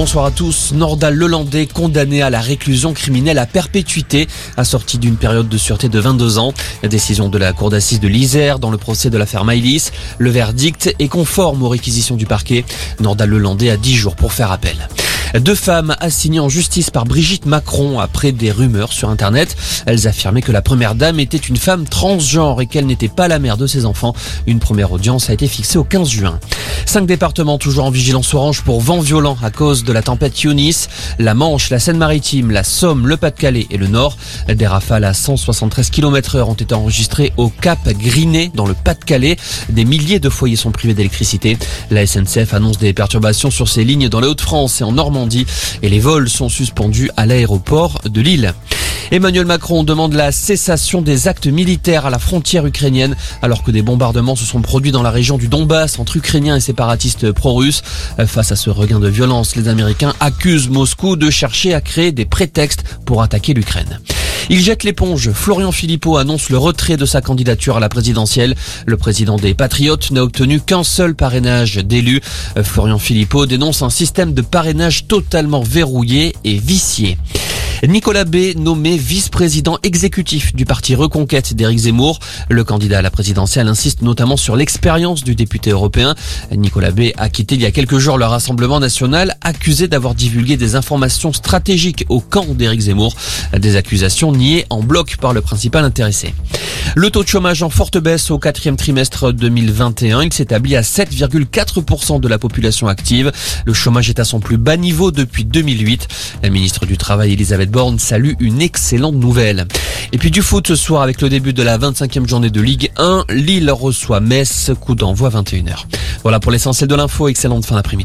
Bonsoir à tous. Nordal Lelandais condamné à la réclusion criminelle à perpétuité, assorti d'une période de sûreté de 22 ans. La décision de la cour d'assises de l'Isère dans le procès de l'affaire Maïlis. Le verdict est conforme aux réquisitions du parquet. Nordal Lelandais a 10 jours pour faire appel. Deux femmes assignées en justice par Brigitte Macron après des rumeurs sur Internet. Elles affirmaient que la première dame était une femme transgenre et qu'elle n'était pas la mère de ses enfants. Une première audience a été fixée au 15 juin. Cinq départements toujours en vigilance orange pour vent violent à cause de la tempête Yunis. La Manche, la Seine-Maritime, la Somme, le Pas-de-Calais et le Nord. Des rafales à 173 km heure ont été enregistrées au Cap Griné dans le Pas-de-Calais. Des milliers de foyers sont privés d'électricité. La SNCF annonce des perturbations sur ses lignes dans les Hauts-de-France et en Et les vols sont suspendus à l'aéroport de Lille. Emmanuel Macron demande la cessation des actes militaires à la frontière ukrainienne alors que des bombardements se sont produits dans la région du Donbass entre Ukrainiens et séparatistes pro-russes. Face à ce regain de violence, les Américains accusent Moscou de chercher à créer des prétextes pour attaquer l'Ukraine. Il jette l'éponge. Florian Philippot annonce le retrait de sa candidature à la présidentielle. Le président des Patriotes n'a obtenu qu'un seul parrainage d'élus. Florian Philippot dénonce un système de parrainage totalement verrouillé et vicié. Nicolas B, nommé vice-président exécutif du parti Reconquête d'Éric Zemmour. Le candidat à la présidentielle insiste notamment sur l'expérience du député européen. Nicolas B a quitté il y a quelques jours le Rassemblement national, accusé d'avoir divulgué des informations stratégiques au camp d'Éric Zemmour. Des accusations niées en bloc par le principal intéressé. Le taux de chômage en forte baisse au quatrième trimestre 2021. Il s'établit à 7,4% de la population active. Le chômage est à son plus bas niveau depuis 2008. La ministre du Travail, Elisabeth Borne, salue une excellente nouvelle. Et puis du foot ce soir avec le début de la 25e journée de Ligue 1. Lille reçoit Metz, coup d'envoi 21h. Voilà pour l'essentiel de l'info. Excellente fin d'après-midi.